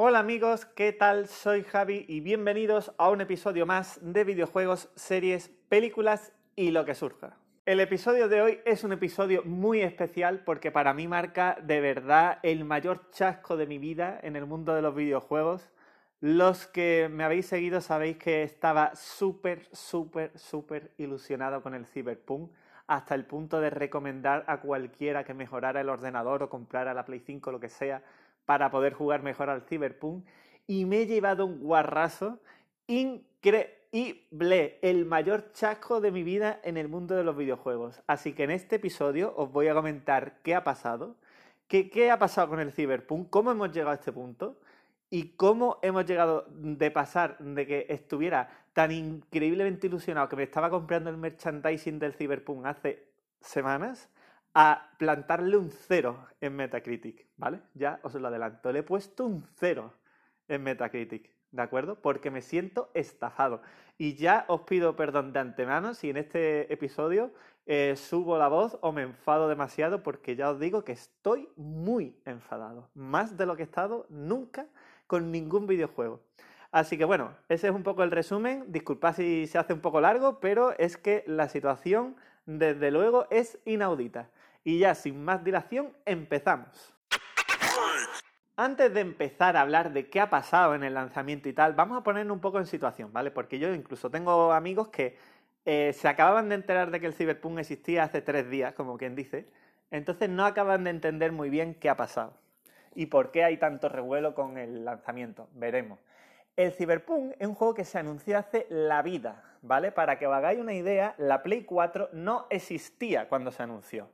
Hola amigos, ¿qué tal? Soy Javi y bienvenidos a un episodio más de videojuegos, series, películas y lo que surja. El episodio de hoy es un episodio muy especial porque para mí marca de verdad el mayor chasco de mi vida en el mundo de los videojuegos. Los que me habéis seguido sabéis que estaba súper, súper, súper ilusionado con el Cyberpunk hasta el punto de recomendar a cualquiera que mejorara el ordenador o comprara la Play 5 o lo que sea para poder jugar mejor al Cyberpunk y me he llevado un guarrazo increíble, el mayor chasco de mi vida en el mundo de los videojuegos. Así que en este episodio os voy a comentar qué ha pasado, qué, qué ha pasado con el Cyberpunk, cómo hemos llegado a este punto y cómo hemos llegado de pasar de que estuviera tan increíblemente ilusionado que me estaba comprando el merchandising del Cyberpunk hace semanas a plantarle un cero en Metacritic, ¿vale? Ya os lo adelanto, le he puesto un cero en Metacritic, ¿de acuerdo? Porque me siento estafado. Y ya os pido perdón de antemano si en este episodio eh, subo la voz o me enfado demasiado, porque ya os digo que estoy muy enfadado, más de lo que he estado nunca con ningún videojuego. Así que bueno, ese es un poco el resumen. Disculpad si se hace un poco largo, pero es que la situación, desde luego, es inaudita. Y ya sin más dilación, empezamos. Antes de empezar a hablar de qué ha pasado en el lanzamiento y tal, vamos a ponernos un poco en situación, ¿vale? Porque yo incluso tengo amigos que eh, se acababan de enterar de que el Cyberpunk existía hace tres días, como quien dice, entonces no acaban de entender muy bien qué ha pasado y por qué hay tanto revuelo con el lanzamiento. Veremos. El Cyberpunk es un juego que se anunció hace la vida, ¿vale? Para que os hagáis una idea, la Play 4 no existía cuando se anunció.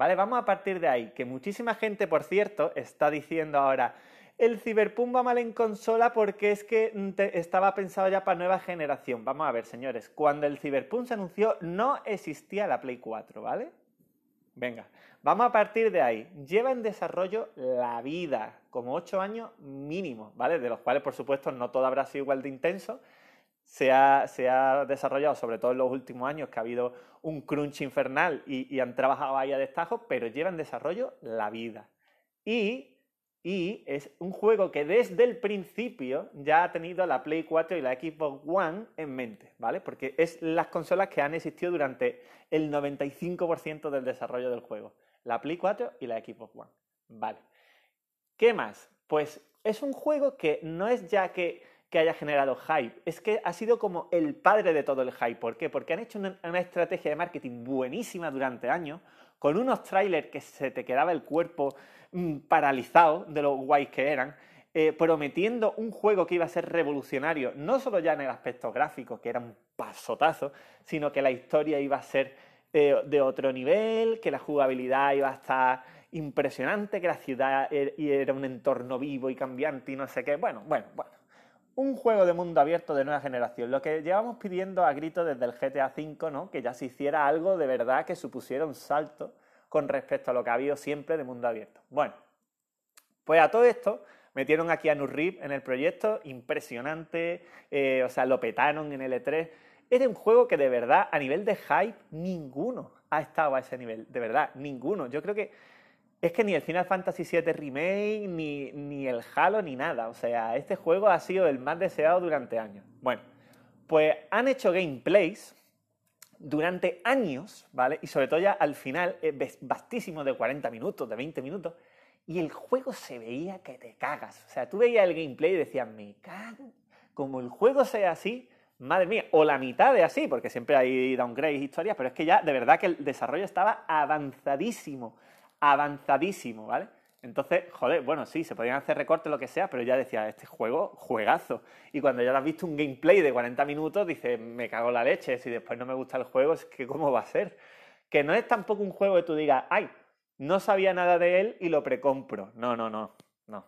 ¿Vale? Vamos a partir de ahí, que muchísima gente, por cierto, está diciendo ahora, el Cyberpunk va mal en consola porque es que estaba pensado ya para nueva generación. Vamos a ver, señores, cuando el Cyberpunk se anunció no existía la Play 4, ¿vale? Venga, vamos a partir de ahí. Lleva en desarrollo la vida, como 8 años mínimo, ¿vale? De los cuales, por supuesto, no todo habrá sido igual de intenso, se ha, desarrollado, sobre todo en los últimos años, que ha habido un crunch infernal y, han trabajado ahí a destajo, pero lleva en desarrollo la vida. Y, y, es un juego que desde el principio ya ha tenido la Play 4 y la Xbox One en mente, ¿vale? Porque es las consolas que han existido durante el 95% del desarrollo del juego. La Play 4 y la Xbox One. Vale. ¿Qué más? Pues es un juego que no es ya que que haya generado hype. Es que ha sido como el padre de todo el hype. ¿Por qué? Porque han hecho una, estrategia de marketing buenísima durante años, con unos trailers que se te quedaba el cuerpo mm, paralizado de lo guays que eran, eh, prometiendo un juego que iba a ser revolucionario, no solo ya en el aspecto gráfico, que era un pasotazo, sino que la historia iba a ser eh, de otro nivel, que la jugabilidad iba a estar impresionante, que la ciudad er, era un entorno vivo y cambiante y no sé qué. Bueno, bueno, bueno un juego de mundo abierto de nueva generación, lo que llevamos pidiendo a grito desde el GTA V, ¿no? Que ya se hiciera algo de verdad que supusiera un salto con respecto a lo que ha habido siempre de mundo abierto. Bueno, pues a todo esto metieron aquí a Nurrip en el proyecto, impresionante, eh, o sea, lo petaron en L3. E Era un juego que de verdad, a nivel de hype, ninguno ha estado a ese nivel, de verdad, ninguno. Yo creo que es que ni el Final Fantasy VII Remake, ni, ni el Halo, ni nada. O sea, este juego ha sido el más deseado durante años. Bueno, pues han hecho gameplays durante años, ¿vale? Y sobre todo ya al final, vastísimo de 40 minutos, de 20 minutos, y el juego se veía que te cagas. O sea, tú veías el gameplay y decías, me cago. Como el juego sea así, madre mía, o la mitad de así, porque siempre hay downgrades, historias, pero es que ya de verdad que el desarrollo estaba avanzadísimo avanzadísimo, ¿vale? Entonces, joder, bueno, sí, se podían hacer recortes, lo que sea, pero ya decía, este juego, juegazo. Y cuando ya has visto un gameplay de 40 minutos, dices, me cago en la leche, si después no me gusta el juego, es que cómo va a ser. Que no es tampoco un juego que tú digas, ay, no sabía nada de él y lo precompro. No, no, no, no.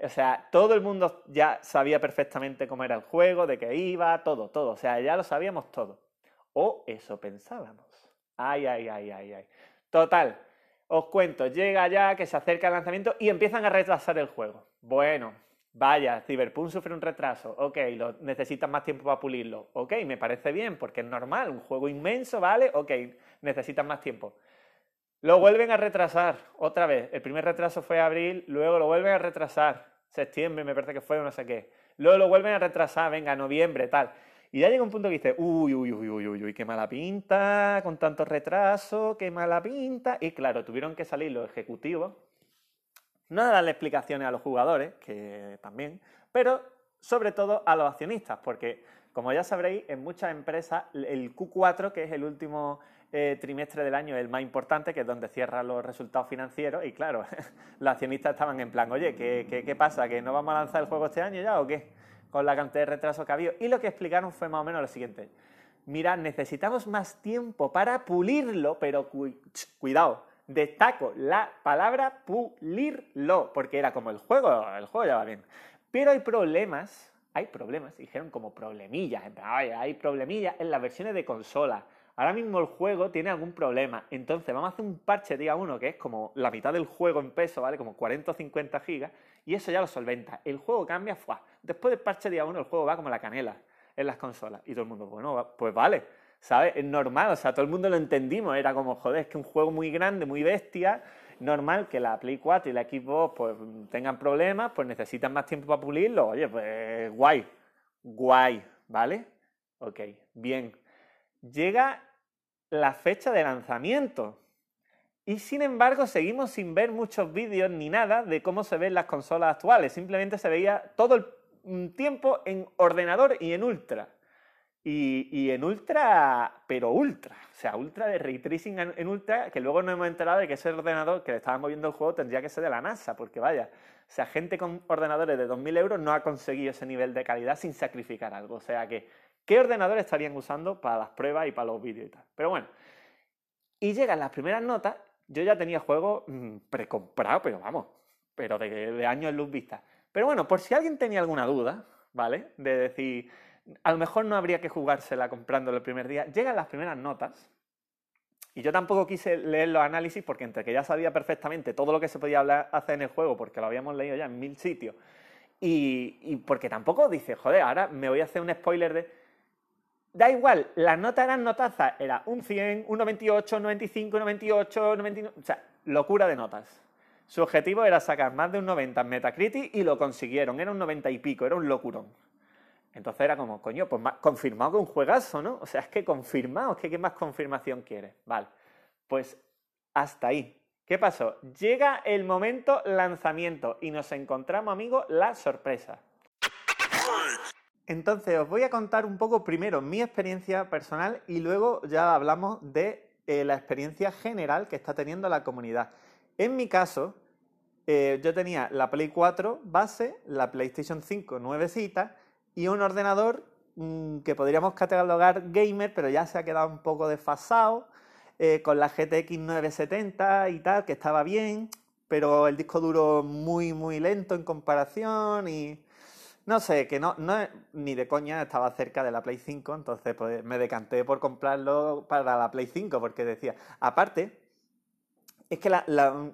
O sea, todo el mundo ya sabía perfectamente cómo era el juego, de qué iba, todo, todo. O sea, ya lo sabíamos todo. O eso pensábamos. Ay, ay, ay, ay, ay. Total, os cuento, llega ya que se acerca el lanzamiento y empiezan a retrasar el juego. Bueno, vaya, Cyberpunk sufre un retraso, ok, lo, necesitan más tiempo para pulirlo, ok, me parece bien, porque es normal, un juego inmenso, ¿vale? Ok, necesitan más tiempo. Lo vuelven a retrasar otra vez. El primer retraso fue abril, luego lo vuelven a retrasar. septiembre me parece que fue, no sé qué. Luego lo vuelven a retrasar, venga, noviembre, tal. Y ya llega un punto que dice, uy, uy, uy, uy, uy, uy, qué mala pinta, con tanto retraso, qué mala pinta. Y claro, tuvieron que salir los ejecutivos, no a darle explicaciones a los jugadores, que también, pero sobre todo a los accionistas, porque como ya sabréis, en muchas empresas el Q4, que es el último eh, trimestre del año, el más importante, que es donde cierran los resultados financieros, y claro, los accionistas estaban en plan, oye, ¿qué, qué, qué pasa? ¿Que no vamos a lanzar el juego este año ya o qué? Con la cantidad de retraso que ha habido. Y lo que explicaron fue más o menos lo siguiente. Mirad, necesitamos más tiempo para pulirlo, pero cuidado, destaco la palabra pulirlo, porque era como el juego, el juego ya va bien. Pero hay problemas, hay problemas, dijeron como problemillas, hay problemillas en las versiones de consola. Ahora mismo el juego tiene algún problema, entonces vamos a hacer un parche día uno que es como la mitad del juego en peso, ¿vale? Como 40 o 50 gigas, y eso ya lo solventa. El juego cambia, ¡fua! Después del parche día 1 el juego va como la canela en las consolas. Y todo el mundo, bueno, pues vale, ¿sabes? Es normal, o sea, todo el mundo lo entendimos. Era como, joder, es que un juego muy grande, muy bestia, normal que la Play 4 y la Xbox pues tengan problemas, pues necesitan más tiempo para pulirlo. Oye, pues guay, guay, ¿vale? Ok, bien. Llega la fecha de lanzamiento. Y sin embargo, seguimos sin ver muchos vídeos ni nada de cómo se ven las consolas actuales. Simplemente se veía todo el tiempo en ordenador y en ultra. Y, en ultra, pero ultra. O sea, ultra de ray tracing en, ultra, que luego nos hemos enterado de que ese ordenador que le estaba moviendo el juego tendría que ser de la NASA, porque vaya, o sea, gente con ordenadores de 2.000 euros no ha conseguido ese nivel de calidad sin sacrificar algo. O sea que, ¿qué ordenador estarían usando para las pruebas y para los vídeos y tal? Pero bueno, y llegan las primeras notas yo ya tenía juego mm, precomprado, pero vamos, pero de, de años luz vista. Pero bueno, por si alguien tenía alguna duda, ¿vale? De decir, a lo mejor no habría que jugársela comprándolo el primer día. Llegan las primeras notas. Y yo tampoco quise leer los análisis porque entre que ya sabía perfectamente todo lo que se podía hacer en el juego, porque lo habíamos leído ya en mil sitios, y, porque tampoco dice, joder, ahora me voy a hacer un spoiler de Da igual, las notas eran notazas, era un 100, un 98, un 95, un 98, 99, o sea, locura de notas. Su objetivo era sacar más de un 90 en Metacritic y lo consiguieron, era un 90 y pico, era un locurón. Entonces era como, coño, pues confirmado que un juegazo, ¿no? O sea, es que confirmado, es que ¿qué más confirmación quiere? Vale, pues hasta ahí. ¿Qué pasó? Llega el momento lanzamiento y nos encontramos, amigos, la sorpresa. Entonces, os voy a contar un poco primero mi experiencia personal y luego ya hablamos de eh, la experiencia general que está teniendo la comunidad. En mi caso, eh, yo tenía la Play 4 base, la PlayStation 5 nuevecita y un ordenador mm, que podríamos catalogar gamer, pero ya se ha quedado un poco desfasado, eh, con la GTX 970 y tal, que estaba bien, pero el disco duro muy, muy lento en comparación y no sé, que no, ni de coña estaba cerca de la Play 5, entonces pues, me decanté por comprarlo para la Play 5, porque decía, aparte, es que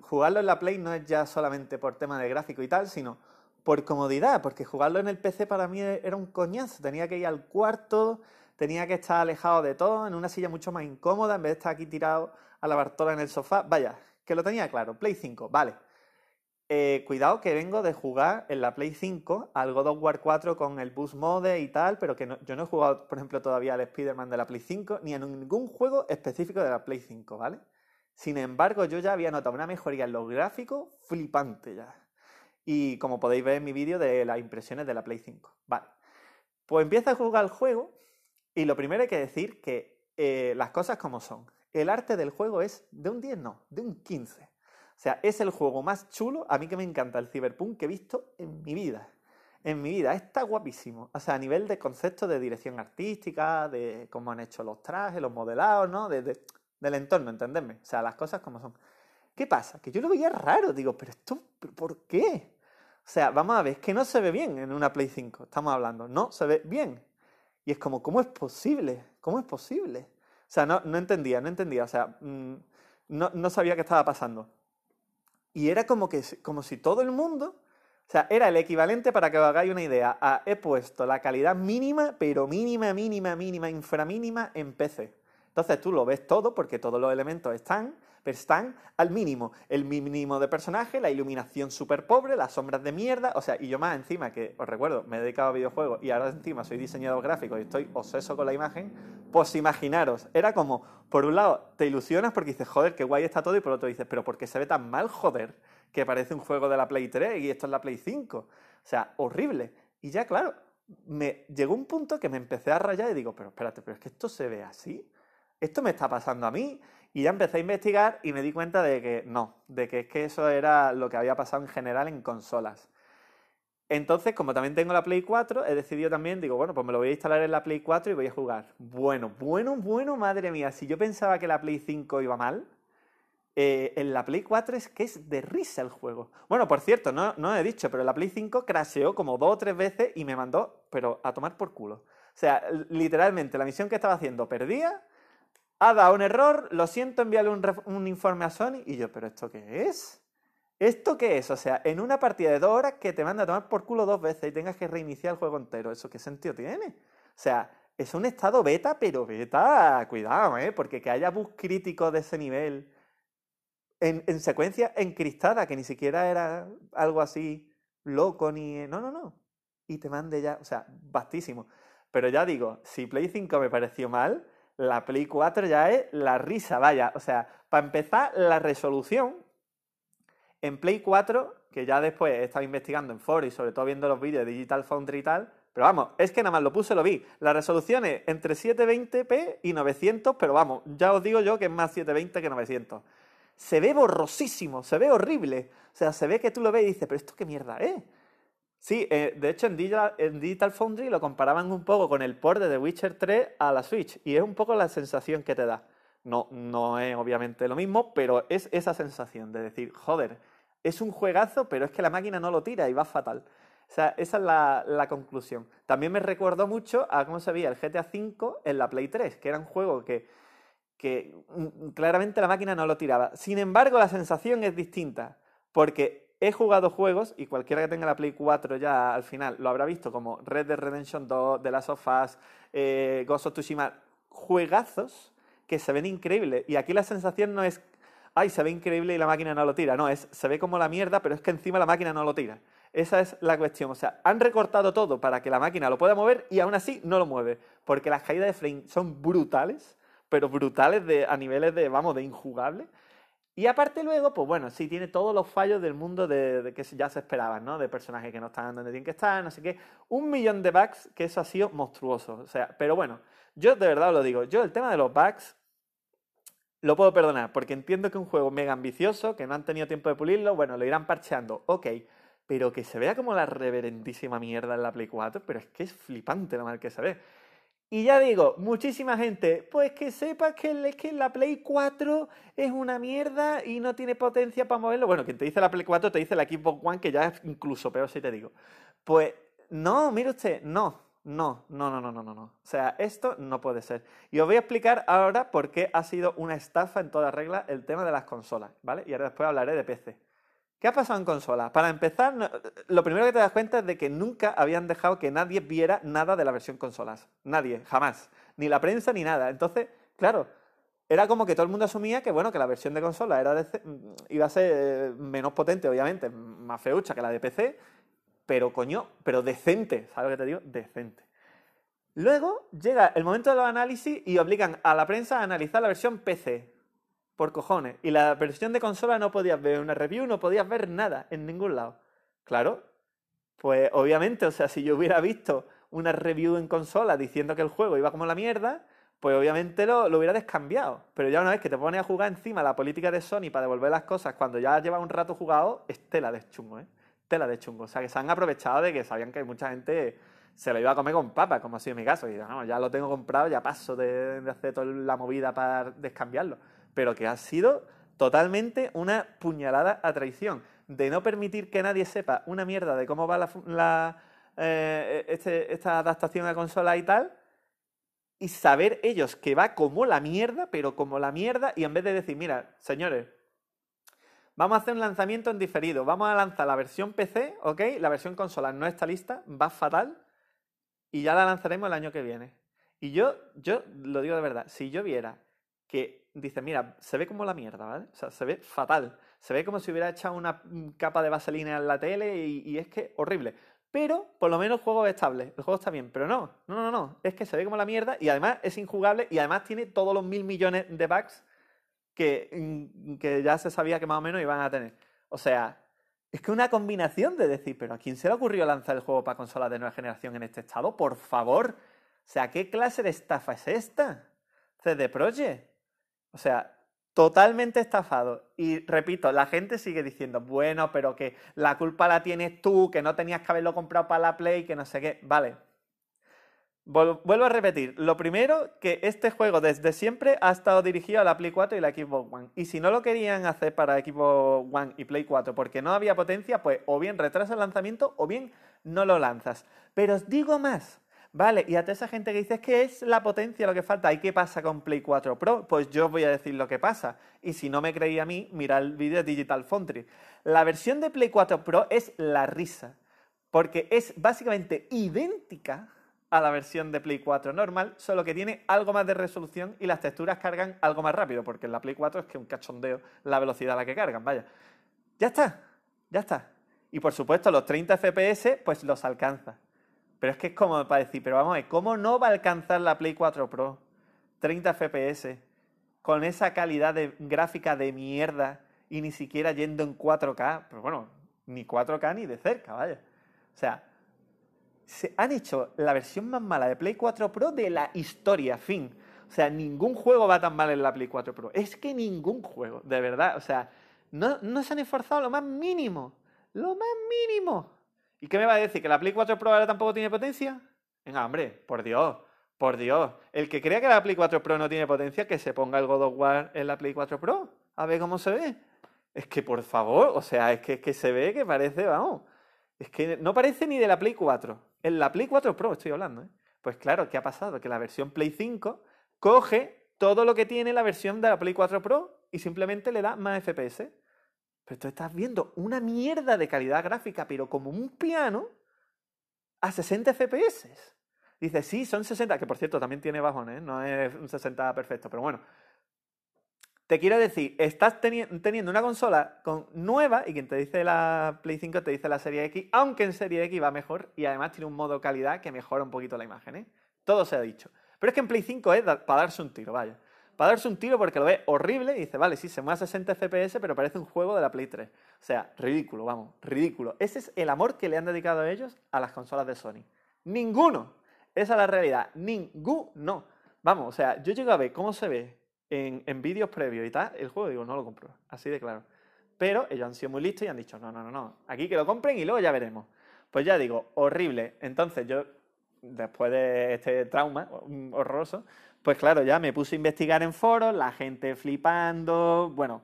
jugarlo en la Play no es ya solamente por tema de gráfico y tal, sino por comodidad, porque jugarlo en el PC para mí era un coñazo, tenía que ir al cuarto, tenía que estar alejado de todo, en una silla mucho más incómoda, en vez de estar aquí tirado a la Bartola en el sofá, vaya, que lo tenía claro, Play 5, vale. Eh, cuidado que vengo de jugar en la Play 5 al God of War 4 con el Boost Mode y tal, pero que yo no he jugado, por ejemplo, todavía al Spider-Man de la Play 5 ni en ningún juego específico de la Play 5, ¿vale? Sin embargo, yo ya había notado una mejoría en los gráficos flipante ya. Y como podéis ver en mi vídeo de las impresiones de la Play 5. Vale. Pues empieza a jugar el juego y lo primero hay que decir que eh, las cosas como son. El arte del juego es de un 10, no, de un 15. O sea, es el juego más chulo, a mí que me encanta el Cyberpunk que he visto en mi vida. En mi vida, está guapísimo. O sea, a nivel de concepto de dirección artística, de cómo han hecho los trajes, los modelados, ¿no? De, del entorno, ¿entendedme? O sea, las cosas como son. ¿Qué pasa? Que yo lo veía raro, digo, pero esto, ¿por qué? O sea, vamos a ver, es que no se ve bien en una Play 5, estamos hablando, no se ve bien. Y es como, ¿cómo es posible? ¿Cómo es posible? O sea, no, no entendía, no entendía, o sea, mm, no, no sabía qué estaba pasando. Y era como, que, como si todo el mundo, o sea, era el equivalente, para que os hagáis una idea, he puesto la calidad mínima, pero mínima, mínima, mínima, inframínima en PC. Entonces tú lo ves todo porque todos los elementos están, pero están al mínimo. El mínimo de personaje, la iluminación súper pobre, las sombras de mierda. O sea, y yo más encima, que os recuerdo, me he dedicado a videojuegos y ahora encima soy diseñador gráfico y estoy obseso con la imagen, pues imaginaros, era como, por un lado, te ilusionas porque dices, joder, qué guay está todo, y por otro dices, pero ¿por qué se ve tan mal, joder? Que parece un juego de la Play 3 y esto es la Play 5. O sea, horrible. Y ya, claro, me llegó un punto que me empecé a rayar y digo, pero espérate, pero es que esto se ve así esto me está pasando a mí. Y ya empecé a investigar y me di cuenta de que no, de que es que eso era lo que había pasado en general en consolas. Entonces, como también tengo la Play 4, he decidido también, digo, bueno, pues me lo voy a instalar en la Play 4 y voy a jugar. Bueno, bueno, bueno, madre mía, si yo pensaba que la Play 5 iba mal, eh, en la Play 4 es que es de risa el juego. Bueno, por cierto, no, no he dicho, pero la Play 5 crasheó como dos o tres veces y me mandó, pero a tomar por culo. O sea, literalmente, la misión que estaba haciendo perdía ha dado un error, lo siento, envíale un, informe a Sony. Y yo, ¿pero esto qué es? ¿Esto qué es? O sea, en una partida de dos horas que te manda a tomar por culo dos veces y tengas que reiniciar el juego entero, ¿eso qué sentido tiene? O sea, es un estado beta, pero beta, cuidado, ¿eh? Porque que haya bugs críticos de ese nivel en, en, secuencia encristada, que ni siquiera era algo así loco ni... No, no, no. Y te mande ya, o sea, bastísimo. Pero ya digo, si Play 5 me pareció mal, la Play 4 ya es la risa, vaya. O sea, para empezar, la resolución en Play 4, que ya después he estado investigando en foros y sobre todo viendo los vídeos de Digital Foundry y tal, pero vamos, es que nada más lo puse, lo vi. La resolución es entre 720p y 900, pero vamos, ya os digo yo que es más 720 que 900. Se ve borrosísimo, se ve horrible. O sea, se ve que tú lo ves y dices, pero esto qué mierda es. Sí, eh, de hecho en Digital, Foundry lo comparaban un poco con el port de The Witcher 3 a la Switch y es un poco la sensación que te da. No, no es obviamente lo mismo, pero es esa sensación de decir, joder, es un juegazo, pero es que la máquina no lo tira y va fatal. O sea, esa es la, conclusión. También me recordó mucho a cómo se veía el GTA V en la Play 3, que era un juego que, mm, claramente la máquina no lo tiraba. Sin embargo, la sensación es distinta, porque he jugado juegos, y cualquiera que tenga la Play 4 ya al final lo habrá visto, como Red Dead Redemption 2, The Last of Us, eh, Ghost of Tsushima, juegazos que se ven increíbles. Y aquí la sensación no es, ay, se ve increíble y la máquina no lo tira. No, es, se ve como la mierda, pero es que encima la máquina no lo tira. Esa es la cuestión. O sea, han recortado todo para que la máquina lo pueda mover y aún así no lo mueve. Porque las caídas de frame son brutales, pero brutales de, a niveles de, vamos, de injugable. Y aparte luego, pues bueno, sí tiene todos los fallos del mundo de, que ya se esperaban, ¿no? De personajes que no están donde tienen que estar, no sé qué. Un millón de bugs que eso ha sido monstruoso. O sea, pero bueno, yo de verdad os lo digo, yo el tema de los bugs lo puedo perdonar, porque entiendo que un juego mega ambicioso, que no han tenido tiempo de pulirlo, bueno, lo irán parcheando, ok. Pero que se vea como la reverendísima mierda en la Play 4, pero es que es flipante lo mal que se ve. Y ya digo, muchísima gente, pues que sepa que, que la Play 4 es una mierda y no tiene potencia para moverlo. Bueno, quien te dice la Play 4 te dice la Xbox One, que ya es incluso peor si te digo. Pues no, mire usted, no, no, no, no, no, no, no. O sea, esto no puede ser. Y os voy a explicar ahora por qué ha sido una estafa en toda regla el tema de las consolas, ¿vale? Y ahora después hablaré de PC. ¿Qué ha pasado en consolas? Para empezar, lo primero que te das cuenta es de que nunca habían dejado que nadie viera nada de la versión consolas. Nadie, jamás. Ni la prensa ni nada. Entonces, claro, era como que todo el mundo asumía que, bueno, que la versión de consola era iba a ser eh, menos potente, obviamente, más feucha que la de PC, pero coño, pero decente, ¿sabes lo que te digo? Decente. Luego llega el momento de los análisis y obligan a la prensa a analizar la versión PC. Por cojones. Y la versión de consola no podías ver una review, no podías ver nada en ningún lado. Claro. Pues obviamente, o sea, si yo hubiera visto una review en consola diciendo que el juego iba como la mierda, pues obviamente lo, lo, hubiera descambiado. Pero ya una vez que te pones a jugar encima la política de Sony para devolver las cosas cuando ya lleva un rato jugado, es tela de chungo, ¿eh? Tela de chungo. O sea, que se han aprovechado de que sabían que mucha gente se lo iba a comer con papa, como ha sido mi caso. Y no, ya lo tengo comprado, ya paso de, de hacer toda la movida para descambiarlo pero que ha sido totalmente una puñalada a traición. De no permitir que nadie sepa una mierda de cómo va eh, este, esta adaptación a consola y tal, y saber ellos que va como la mierda, pero como la mierda, y en vez de decir, mira, señores, vamos a hacer un lanzamiento en diferido, vamos a lanzar la versión PC, ¿ok? La versión consola no está lista, va fatal, y ya la lanzaremos el año que viene. Y yo, yo lo digo de verdad, si yo viera que dice, mira, se ve como la mierda, ¿vale? O sea, se ve fatal. Se ve como si hubiera echado una mm, capa de vaselina en la tele y, es que horrible. Pero por lo menos el juego es estable, el juego está bien. Pero no, no, no, no. Es que se ve como la mierda y además es injugable y además tiene todos los mil millones de bugs que, mm, que ya se sabía que más o menos iban a tener. O sea, es que una combinación de decir, pero ¿a quién se le ocurrió lanzar el juego para consolas de nueva generación en este estado? Por favor. O sea, ¿qué clase de estafa es esta? CD Projekt. O sea, totalmente estafado. Y repito, la gente sigue diciendo, bueno, pero que la culpa la tienes tú, que no tenías que haberlo comprado para la Play, que no sé qué. Vale. Vuelvo a repetir. Lo primero, que este juego desde siempre ha estado dirigido a la Play 4 y la Xbox One. Y si no lo querían hacer para Xbox One y Play 4 porque no había potencia, pues o bien retrasa el lanzamiento o bien no lo lanzas. Pero os digo más. Vale, y a toda esa gente que dice que es la potencia lo que falta, ¿y qué pasa con Play 4 Pro? Pues yo os voy a decir lo que pasa. Y si no me creía a mí, mira el vídeo de Digital Foundry. La versión de Play 4 Pro es la risa, porque es básicamente idéntica a la versión de Play 4 normal, solo que tiene algo más de resolución y las texturas cargan algo más rápido, porque en la Play 4 es que un cachondeo la velocidad a la que cargan, vaya. Ya está, ya está. Y por supuesto los 30 FPS pues los alcanza. Pero es que es como para decir, pero vamos a ver, ¿cómo no va a alcanzar la Play 4 Pro 30 FPS con esa calidad de gráfica de mierda y ni siquiera yendo en 4K? Pero bueno, ni 4K ni de cerca, vaya. O sea, se han hecho la versión más mala de Play 4 Pro de la historia, fin. O sea, ningún juego va tan mal en la Play 4 Pro. Es que ningún juego, de verdad. O sea, no, no se han esforzado lo más mínimo. Lo más mínimo. ¿Y qué me va a decir? ¿Que la Play 4 Pro ahora tampoco tiene potencia? Venga, hombre, por Dios, por Dios. El que crea que la Play 4 Pro no tiene potencia, que se ponga el God of War en la Play 4 Pro. A ver cómo se ve. Es que, por favor, o sea, es que, que se ve que parece, vamos. Es que no parece ni de la Play 4. En la Play 4 Pro estoy hablando, ¿eh? Pues claro, ¿qué ha pasado? Que la versión Play 5 coge todo lo que tiene la versión de la Play 4 Pro y simplemente le da más FPS. Pero tú estás viendo una mierda de calidad gráfica, pero como un piano, a 60 FPS. Dice, sí, son 60, que por cierto también tiene bajones, ¿eh? no es un 60 perfecto, pero bueno. Te quiero decir, estás teniendo una consola con nueva y quien te dice la Play 5 te dice la Serie X, aunque en Serie X va mejor y además tiene un modo calidad que mejora un poquito la imagen. ¿eh? Todo se ha dicho. Pero es que en Play 5 es para darse un tiro, vaya para darse un tiro porque lo ve horrible y dice, vale, sí, se mueve a 60 FPS, pero parece un juego de la Play 3. O sea, ridículo, vamos, ridículo. Ese es el amor que le han dedicado a ellos a las consolas de Sony. Ninguno. Esa es la realidad. Ninguno. Vamos, o sea, yo llego a ver cómo se ve en, vídeos previos y tal, el juego, digo, no lo compro. Así de claro. Pero ellos han sido muy listos y han dicho, no, no, no, no. Aquí que lo compren y luego ya veremos. Pues ya digo, horrible. Entonces yo, después de este trauma horroroso, pues claro, ya me puse a investigar en foros, la gente flipando, bueno,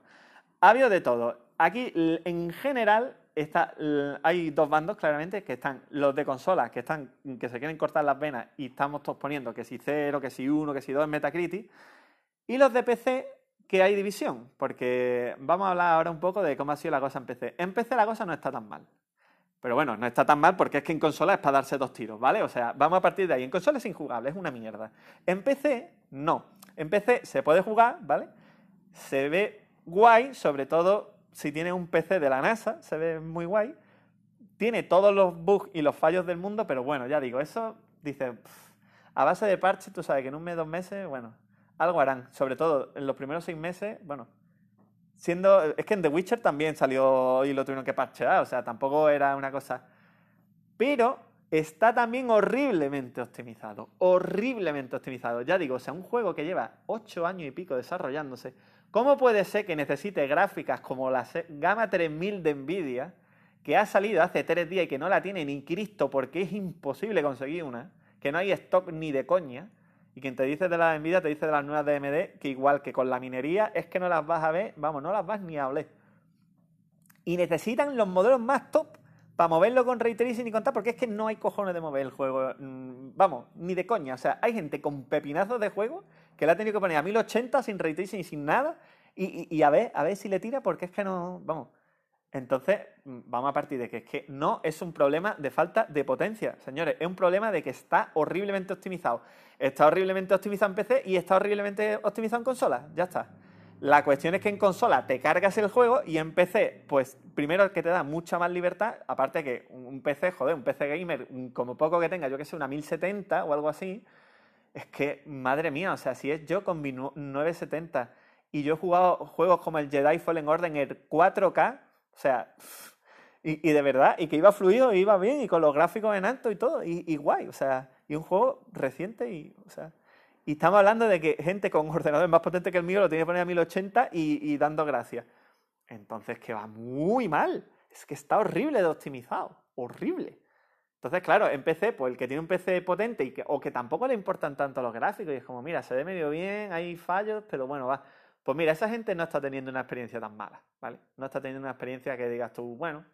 ha habido de todo. Aquí, en general, está, hay dos bandos claramente, que están los de consolas, que están que se quieren cortar las venas y estamos todos poniendo que si cero, que si uno, que si dos en Metacritic, y los de PC, que hay división, porque vamos a hablar ahora un poco de cómo ha sido la cosa en PC. En PC la cosa no está tan mal. Pero bueno, no está tan mal porque es que en consola es para darse dos tiros, ¿vale? O sea, vamos a partir de ahí. En consola es injugable, es una mierda. En PC, no. En PC se puede jugar, ¿vale? Se ve guay, sobre todo si tiene un PC de la NASA, se ve muy guay. Tiene todos los bugs y los fallos del mundo, pero bueno, ya digo, eso dice, a base de parche, tú sabes que en un mes, dos meses, bueno, algo harán. Sobre todo en los primeros seis meses, bueno, Siendo, es que en The Witcher también salió y lo tuvieron que parchear, o sea, tampoco era una cosa. Pero está también horriblemente optimizado, horriblemente optimizado. Ya digo, o sea, un juego que lleva ocho años y pico desarrollándose, ¿cómo puede ser que necesite gráficas como la gama 3000 de Nvidia, que ha salido hace tres días y que no la tiene ni Cristo porque es imposible conseguir una, que no hay stock ni de coña? Y quien te dice de la Nvidia te dice de las nuevas de AMD, que igual que con la minería, es que no las vas a ver, vamos, no las vas ni a oler. Y necesitan los modelos más top para moverlo con ray tracing y contar, porque es que no hay cojones de mover el juego, mm, vamos, ni de coña. O sea, hay gente con pepinazos de juego que le ha tenido que poner a 1080 sin ray tracing y sin nada, y, a, ver, a ver si le tira, porque es que no, vamos, Entonces, mm, vamos a partir de que es que no es un problema de falta de potencia, señores, es un problema de que está horriblemente optimizado. Está horriblemente optimizado en PC y está horriblemente optimizado en consola, ya está. La cuestión es que en consola te cargas el juego y en PC, pues primero que te da mucha más libertad, aparte que un PC, joder, un PC gamer, como poco que tenga, yo que sé, una 1070 o algo así, es que, madre mía, o sea, si es yo con mi 970 y yo he jugado juegos como el Jedi Fallen Order en 4K, o sea, y, de verdad, y que iba fluido, iba bien, y con los gráficos en alto y todo, y, y guay, o sea, y un juego reciente y, o sea, y estamos hablando de que gente con ordenadores más potente que el mío lo tiene que poner a 1080 y, dando gracias. Entonces, que va muy mal. Es que está horrible de optimizado. Horrible. Entonces, claro, en PC, pues el que tiene un PC potente y que, o que tampoco le importan tanto los gráficos y es como, mira, se ve medio bien, hay fallos, pero bueno, va. Pues mira, esa gente no está teniendo una experiencia tan mala, ¿vale? No está teniendo una experiencia que digas tú, bueno,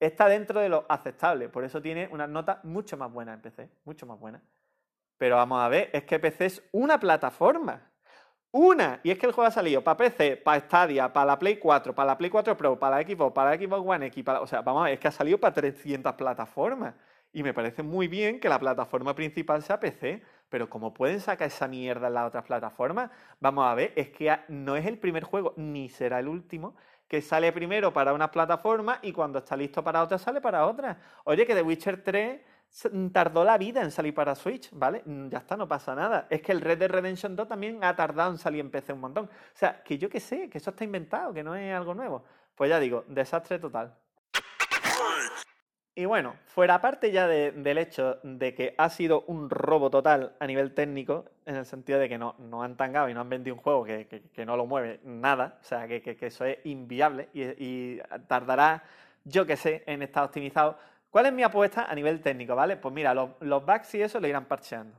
está dentro de lo aceptable, por eso tiene una nota mucho más buena en PC, mucho más buena. Pero vamos a ver, es que PC es una plataforma. Una. Y es que el juego ha salido para PC, para Stadia, para la Play 4, para la Play 4 Pro, para la Xbox, para la Xbox One X. o sea, vamos a ver, es que ha salido para 300 plataformas. Y me parece muy bien que la plataforma principal sea PC. Pero como pueden sacar esa mierda en las otras plataformas, vamos a ver, es que no es el primer juego, ni será el último, que sale primero para una plataforma y cuando está listo para otra sale para otra. Oye, que The Witcher 3 Mm, tardó la vida en salir para Switch, ¿vale? Mm, ya está, no pasa nada. Es que el Red Dead Redemption 2 también ha tardado en salir en PC un montón. O sea, que yo que sé, que eso está inventado, que no es algo nuevo. Pues ya digo, desastre total. Y bueno, fuera parte ya del hecho de que ha sido un robo total a nivel técnico, en el sentido de que no, no han tangado y no han vendido un juego que, no lo mueve nada, o sea, que, eso es inviable y, tardará, yo que sé, en estar optimizado ¿Cuál es mi apuesta a nivel técnico? ¿Vale? Pues mira, los, bugs y eso le irán parcheando.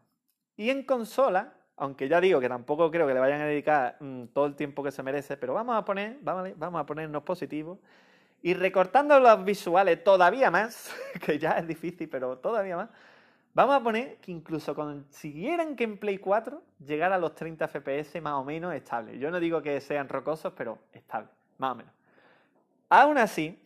Y en consola, aunque ya digo que tampoco creo que le vayan a dedicar mm, todo el tiempo que se merece, pero vamos a poner, vamos, vamos a ponernos positivos. Y recortando los visuales todavía más, que ya es difícil, pero todavía más, vamos a poner que incluso consiguieran que en Play 4 llegara a los 30 FPS más o menos estable. Yo no digo que sean rocosos, pero estable, más o menos. Aún así,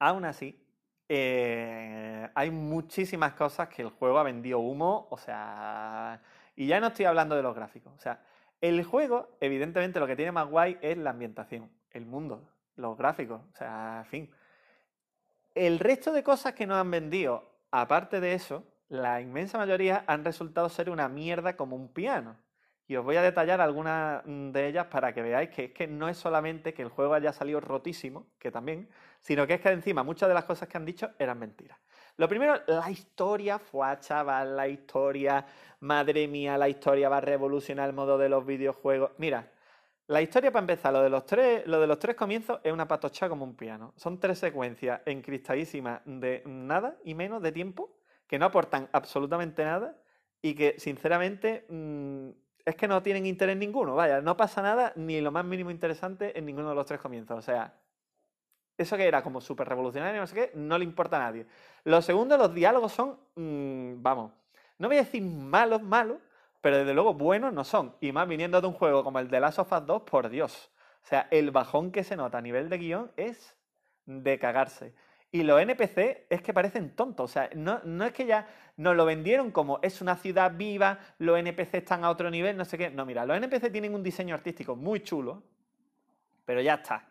aún así, eh, hay muchísimas cosas que el juego ha vendido humo, o sea, y ya no estoy hablando de los gráficos, o sea, el juego, evidentemente, lo que tiene más guay es la ambientación, el mundo, los gráficos, o sea, en fin. El resto de cosas que nos han vendido, aparte de eso, la inmensa mayoría han resultado ser una mierda como un piano. Y os voy a detallar algunas de ellas para que veáis que es que no es solamente que el juego haya salido rotísimo, que también, sino que es que encima muchas de las cosas que han dicho eran mentiras. Lo primero, la historia, fue chaval, la historia, madre mía, la historia va a revolucionar el modo de los videojuegos. Mira, la historia para empezar, lo de los tres, lo de los tres comienzos es una patocha como un piano. Son tres secuencias encristadísimas de nada y menos de tiempo, que no aportan absolutamente nada y que sinceramente mm, es que no tienen interés ninguno, vaya, no pasa nada ni lo más mínimo interesante en ninguno de los tres comienzos. O sea, eso que era como súper revolucionario, no sé qué, no le importa a nadie. Lo segundo, los diálogos son, mm, vamos, no voy a decir malos, malos, pero desde luego buenos no son. Y más viniendo de un juego como el de Last of Us 2, por Dios. O sea, el bajón que se nota a nivel de guion es de cagarse. Y los NPC es que parecen tontos. O sea, no, no es que ya nos lo vendieron como es una ciudad viva, los NPC están a otro nivel, no sé qué. No, mira, los NPC tienen un diseño artístico muy chulo, pero ya está.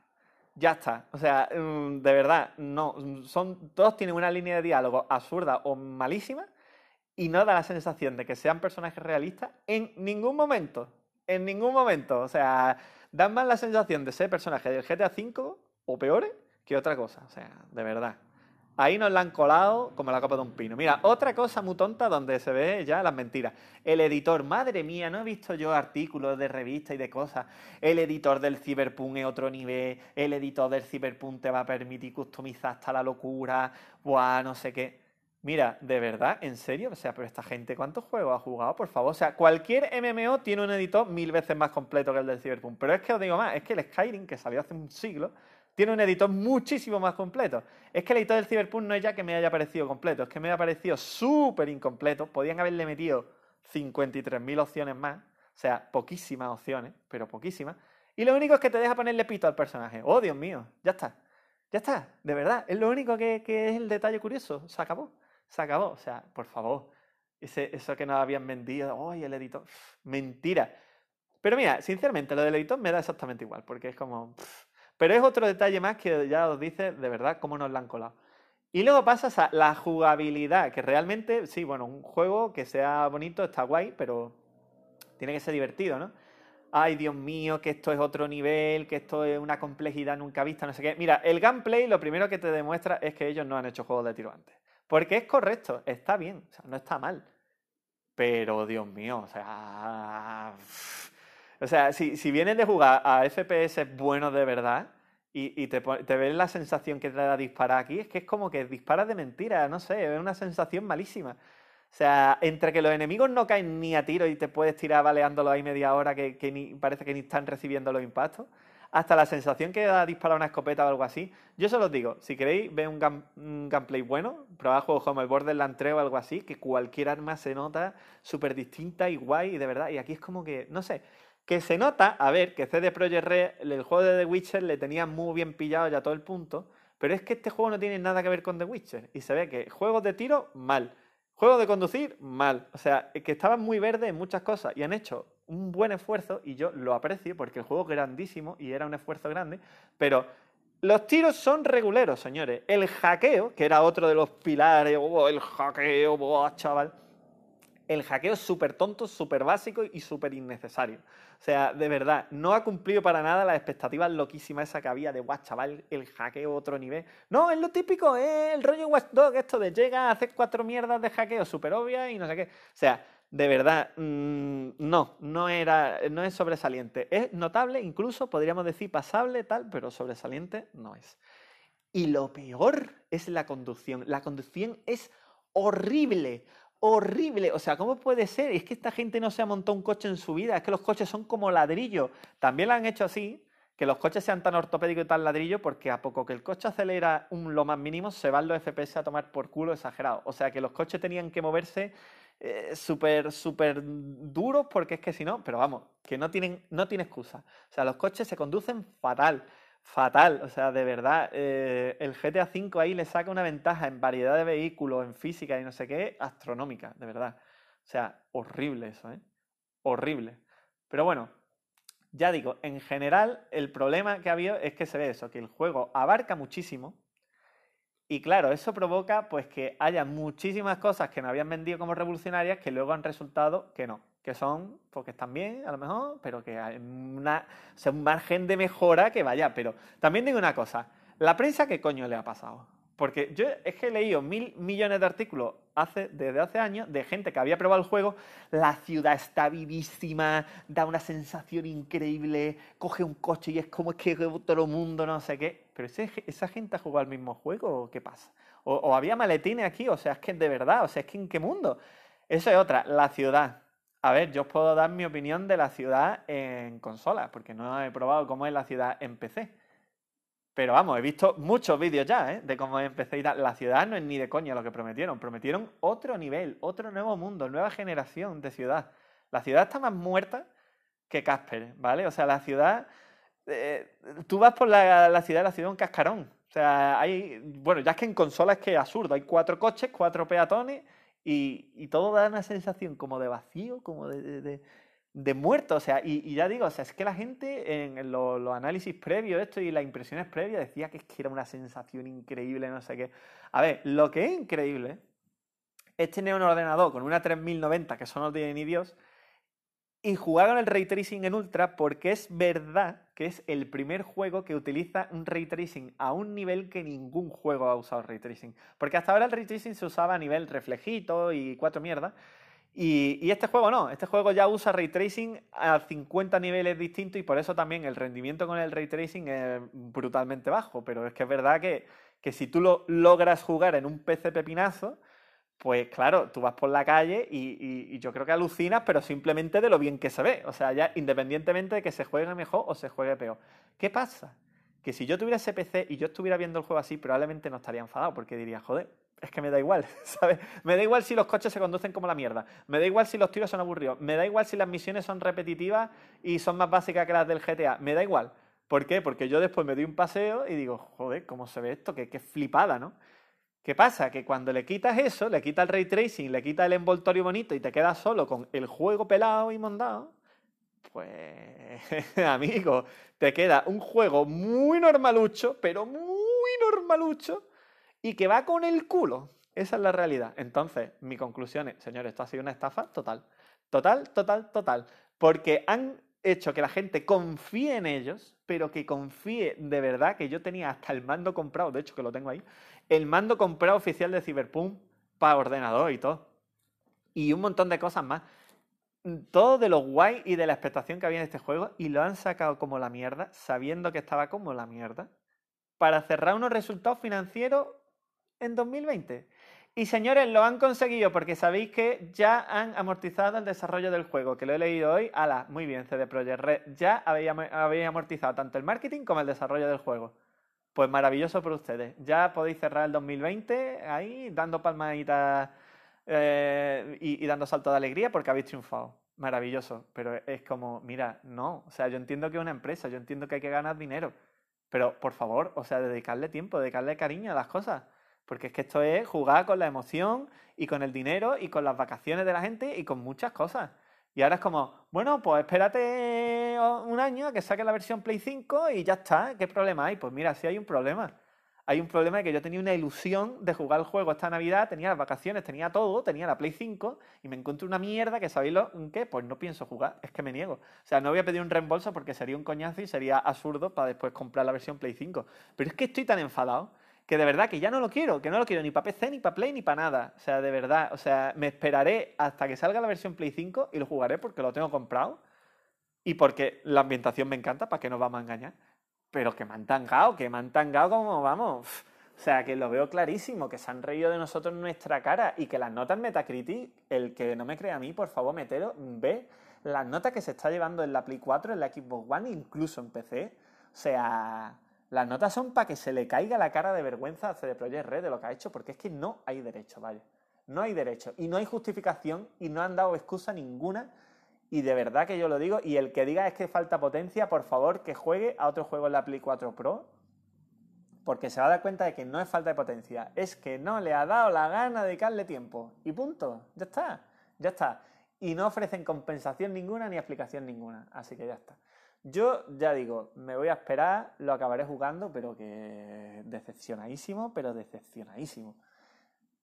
Ya está. O sea, mm, de verdad, no. Son, todos tienen una línea de diálogo absurda o malísima y no da la sensación de que sean personajes realistas en ningún momento. En ningún momento. O sea, dan más la sensación de ser personajes del GTA V o peores que otra cosa. O sea, de verdad. Ahí nos la han colado como la copa de un pino. Mira, otra cosa muy tonta donde se ve ya las mentiras. El editor, madre mía, no he visto yo artículos de revista y de cosas. El editor del Cyberpunk es otro nivel. El editor del Cyberpunk te va a permitir customizar hasta la locura. Buah, no sé qué. Mira, de verdad, en serio, o sea, pero esta gente, ¿cuántos juegos ha jugado? Por favor, o sea, cualquier MMO tiene un editor mil veces más completo que el del Cyberpunk. Pero es que os digo más, es que el Skyrim, que salió hace un siglo, tiene un editor muchísimo más completo. Es que el editor del Cyberpunk no es ya que me haya parecido completo, es que me ha parecido súper incompleto. Podían haberle metido 53.000 opciones más, o sea, poquísimas opciones, pero poquísimas. Y lo único es que te deja ponerle pito al personaje. Oh, Dios mío, ya está. Ya está, de verdad. Es lo único que, es el detalle curioso. Se acabó. Se acabó. O sea, por favor. Ese, eso que nos habían vendido. ¡Ay, el editor! mentira. Pero mira, sinceramente, lo del editor me da exactamente igual. Porque es como. Pero es otro detalle más que ya os dice de verdad cómo nos la han colado. Y luego pasas a la jugabilidad, que realmente, sí, bueno, un juego que sea bonito está guay, pero tiene que ser divertido, ¿no? ay Dios mío, que esto es otro nivel, que esto es una complejidad nunca vista, no sé qué. Mira, el gameplay lo primero que te demuestra es que ellos no han hecho juegos de tiro antes. Porque es correcto, está bien, o sea, no está mal. Pero, Dios mío, o sea... O sea, si, si vienes de jugar a FPS buenos de verdad y, te, te ves la sensación que te da disparar aquí, es que es como que disparas de mentira, no sé, es una sensación malísima. O sea, entre que los enemigos no caen ni a tiro y te puedes tirar baleándolo ahí media hora que, ni, parece que ni están recibiendo los impactos, hasta la sensación que da disparar una escopeta o algo así. Yo se los digo, si queréis ver un, gameplay bueno, probad juegos como el Borderlands 3 o algo así, que cualquier arma se nota súper distinta y guay, y de verdad. Y aquí es como que, no sé, que se nota, a ver, que CD Projekt Red, el juego de The Witcher le tenía muy bien pillado ya todo el punto, pero es que este juego no tiene nada que ver con The Witcher. Y se ve que juegos de tiro, mal. Juego de conducir, mal. O sea, que estaban muy verdes en muchas cosas y han hecho un buen esfuerzo y yo lo aprecio porque el juego es grandísimo y era un esfuerzo grande, pero los tiros son reguleros, señores. El hackeo, que era otro de los pilares, oh, el hackeo, oh, chaval. El hackeo es súper tonto, súper básico y súper innecesario. O sea, de verdad, no ha cumplido para nada las expectativas loquísimas esa que había de, guau, chaval, el hackeo otro nivel. No, es lo típico, es el rollo Watchdog, esto de llega, hacer cuatro mierdas de hackeo súper obvias y no sé qué. O sea, de verdad, mm, no, no, era, no es sobresaliente. Es notable, incluso podríamos decir pasable, tal, pero sobresaliente no es. Y lo peor es la conducción. La conducción es horrible horrible. O sea, ¿cómo puede ser? Es que esta gente no se ha montado un coche en su vida. Es que los coches son como ladrillo. También lo han hecho así, que los coches sean tan ortopédicos y tan ladrillo, porque a poco que el coche acelera un, lo más mínimo, se van los FPS a tomar por culo exagerado. O sea, que los coches tenían que moverse eh, súper, súper duros, porque es que si no, pero vamos, que no tienen, no tiene excusa. O sea, los coches se conducen fatal fatal. O sea, de verdad, eh, el GTA V ahí le saca una ventaja en variedad de vehículos, en física y no sé qué, astronómica, de verdad. O sea, horrible eso, ¿eh? Horrible. Pero bueno, ya digo, en general el problema que ha habido es que se ve eso, que el juego abarca muchísimo. Y claro, eso provoca pues que haya muchísimas cosas que nos habían vendido como revolucionarias que luego han resultado que no que son, porque están bien, a lo mejor, pero que hay una, un margen de mejora que vaya. Pero también digo una cosa, ¿la prensa qué coño le ha pasado? Porque yo es que he leído mil millones de artículos hace, desde hace años de gente que había probado el juego. La ciudad está vivísima, da una sensación increíble, coge un coche y es como es que todo el mundo, no sé qué. Pero esa gente ha jugado al mismo juego o qué pasa? O, había maletines aquí, o sea, es que de verdad, o sea, es que en qué mundo. Eso es otra, la ciudad. A ver, yo os puedo dar mi opinión de la ciudad en consola, porque no he probado cómo es la ciudad en PC. Pero vamos, he visto muchos vídeos ya, ¿eh? De cómo PC y. La ciudad no es ni de coña lo que prometieron. Prometieron otro nivel, otro nuevo mundo, nueva generación de ciudad. La ciudad está más muerta que Casper, ¿vale? O sea, la ciudad... Eh, tú vas por la, la ciudad, la ciudad es un cascarón. O sea, hay... Bueno, ya es que en consola es que es absurdo. Hay cuatro coches, cuatro peatones y, todo da una sensación como de vacío, como de, de, muerto. O sea, y, ya digo, o sea, es que la gente en los análisis previos, esto y las impresiones previas, decía que, es que era una sensación increíble, no sé qué. A ver, lo que es increíble es tener un ordenador con una 3090, que eso no tiene ni Dios, y jugar con el ray tracing en ultra porque es verdad que es el primer juego que utiliza un ray tracing a un nivel que ningún juego ha usado ray tracing. Porque hasta ahora el ray tracing se usaba a nivel reflejito y cuatro mierdas. Y, este juego no, este juego ya usa ray tracing a 50 niveles distintos y por eso también el rendimiento con el ray tracing es brutalmente bajo. Pero es que es verdad que, que si tú lo logras jugar en un PC pepinazo, pues claro, tú vas por la calle y, yo creo que alucinas, pero simplemente de lo bien que se ve. O sea, ya independientemente de que se juegue mejor o se juegue peor. ¿Qué pasa? Que si yo tuviera ese PC y yo estuviera viendo el juego así, probablemente no estaría enfadado, porque diría, joder, es que me da igual, ¿sabes? Me da igual si los coches se conducen como la mierda, me da igual si los tiros son aburridos, me da igual si las misiones son repetitivas y son más básicas que las del GTA, me da igual. ¿Por qué? Porque yo después me doy un paseo y digo, joder, ¿cómo se ve esto? Qué, qué flipada, ¿no? ¿Qué pasa? Que cuando le quitas eso, le quitas el ray tracing, le quitas el envoltorio bonito y te quedas solo con el juego pelado y mondado, pues, amigo, te queda un juego muy normalucho, pero muy normalucho, y que va con el culo. Esa es la realidad. Entonces, mi conclusión es, señores, esto ha sido una estafa total. Total, total, total. Porque han hecho que la gente confíe en ellos, pero que confíe de verdad que yo tenía hasta el mando comprado, de hecho que lo tengo ahí, el mando comprado oficial de Cyberpunk para ordenador y todo. Y un montón de cosas más. Todo de lo guay y de la expectación que había en este juego y lo han sacado como la mierda, sabiendo que estaba como la mierda, para cerrar unos resultados financieros en 2020. Y señores, lo han conseguido porque sabéis que ya han amortizado el desarrollo del juego, que lo he leído hoy. Ala, muy bien, CD Projekt Red. Ya habéis amortizado tanto el marketing como el desarrollo del juego. Pues maravilloso por ustedes. Ya podéis cerrar el 2020 ahí dando palmaditas eh, y, y, dando salto de alegría porque habéis triunfado. Maravilloso. Pero es como, mira, no. O sea, yo entiendo que es una empresa, yo entiendo que hay que ganar dinero. Pero por favor, o sea, dedicarle tiempo, dedicarle cariño a las cosas. Porque es que esto es jugar con la emoción y con el dinero y con las vacaciones de la gente y con muchas cosas. Y ahora es como, bueno, pues espérate un año a que saque la versión Play 5 y ya está. ¿Qué problema hay? Pues mira, sí hay un problema. Hay un problema de que yo tenía una ilusión de jugar el juego esta Navidad, tenía las vacaciones, tenía todo, tenía la Play 5 y me encuentro una mierda que sabéis lo qué, pues no pienso jugar, es que me niego. O sea, no voy a pedir un reembolso porque sería un coñazo y sería absurdo para después comprar la versión Play 5. Pero es que estoy tan enfadado que de verdad que ya no lo quiero, que no lo quiero ni para PC, ni para Play, ni para nada. O sea, de verdad, o sea, me esperaré hasta que salga la versión Play 5 y lo jugaré porque lo tengo comprado y porque la ambientación me encanta, para que nos vamos a engañar. Pero que me han tangado, que me han tangado como vamos. O sea, que lo veo clarísimo, que se han reído de nosotros en nuestra cara y que las notas Metacritic, el que no me crea a mí, por favor, metero, ve las notas que se está llevando en la Play 4, en la Xbox One, incluso en PC. O sea, las notas son para que se le caiga la cara de vergüenza a CD Projekt Red de lo que ha hecho, porque es que no hay derecho, vaya. No hay derecho. Y no hay justificación y no han dado excusa ninguna. Y de verdad que yo lo digo. Y el que diga es que falta potencia, por favor, que juegue a otro juego en la Play 4 Pro. Porque se va a dar cuenta de que no es falta de potencia. Es que no le ha dado la gana de dedicarle tiempo. Y punto. Ya está. Ya está. Y no ofrecen compensación ninguna ni explicación ninguna. Así que ya está. Yo ya digo, me voy a esperar, lo acabaré jugando, pero que decepcionadísimo, pero decepcionadísimo.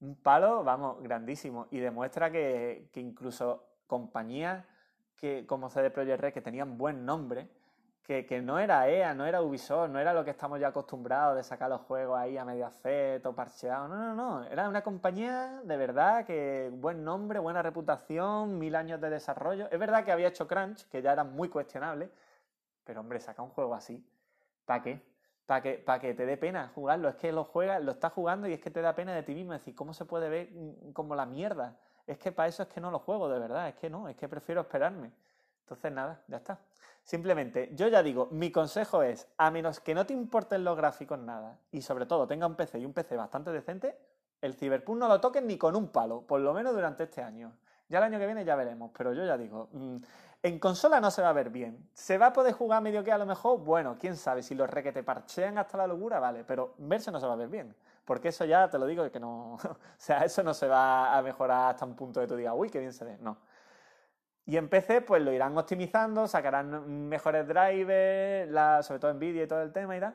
Un palo, vamos, grandísimo. Y demuestra que, incluso compañías que, como CD Projekt Red, que tenían buen nombre, que, que, no era EA, no era Ubisoft, no era lo que estamos ya acostumbrados de sacar los juegos ahí a medio fe, todo parcheado. No, no, no. Era una compañía de verdad que buen nombre, buena reputación, mil años de desarrollo. Es verdad que había hecho Crunch, que ya era muy cuestionable, pero hombre, saca un juego así. ¿Para qué? Para que, que te dé pena jugarlo. Es que lo juegas, lo estás jugando y es que te da pena de ti mismo. Es decir, ¿cómo se puede ver mm, como la mierda? Es que para eso es que no lo juego, de verdad. Es que no, es que prefiero esperarme. Entonces, nada, ya está. Simplemente, yo ya digo, mi consejo es, a menos que no te importen los gráficos nada, y sobre todo tenga un PC y un PC bastante decente, el Cyberpunk no lo toques ni con un palo, por lo menos durante este año. Ya el año que viene ya veremos, pero yo ya digo, mm, en consola no se va a ver bien. ¿Se va a poder jugar medio que a lo mejor? Bueno, quién sabe, si los requete parchean hasta la locura, vale, pero verse no se va a ver bien. Porque eso ya te lo digo que no. o sea, eso no se va a mejorar hasta un punto de tu digas, uy, qué bien se ve. No. Y en PC, pues lo irán optimizando, sacarán mejores drivers, la, sobre todo Nvidia y todo el tema y tal.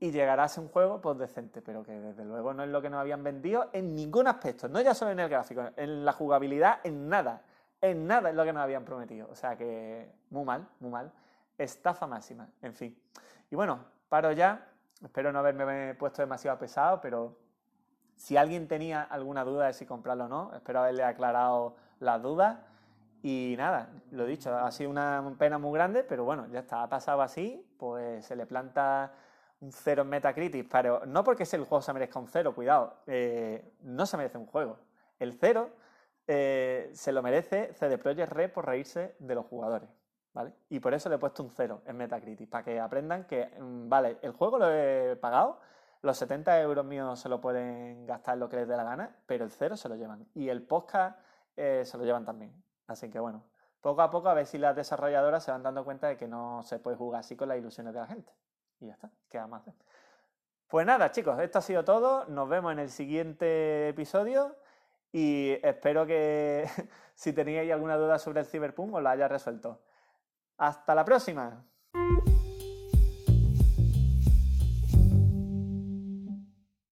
Y llegará a un juego pues decente, pero que desde luego no es lo que nos habían vendido en ningún aspecto. No ya solo en el gráfico, en la jugabilidad, en nada en nada es lo que nos habían prometido. O sea que muy mal, muy mal. Estafa máxima, en fin. Y bueno, paro ya. Espero no haberme puesto demasiado pesado, pero si alguien tenía alguna duda de si comprarlo o no, espero haberle aclarado las dudas. Y nada, lo dicho, ha sido una pena muy grande, pero bueno, ya está, ha pasado así, pues se le planta un cero en Metacritic, pero no porque el juego se merezca un cero, cuidado, eh, no se merece un juego. El cero eh, se lo merece CD Projekt Red por reírse de los jugadores. ¿Vale? Y por eso le he puesto un cero en Metacritic, para que aprendan que, mm, vale, el juego lo he pagado, los 70 euros míos se lo pueden gastar lo que les dé la gana, pero el cero se lo llevan. Y el podcast eh, se lo llevan también. Así que bueno, poco a poco a ver si las desarrolladoras se van dando cuenta de que no se puede jugar así con las ilusiones de la gente. Y ya está, queda más. Pues nada, chicos, esto ha sido todo. Nos vemos en el siguiente episodio. Y espero que si teníais alguna duda sobre el Cyberpunk os la haya resuelto. ¡Hasta la próxima!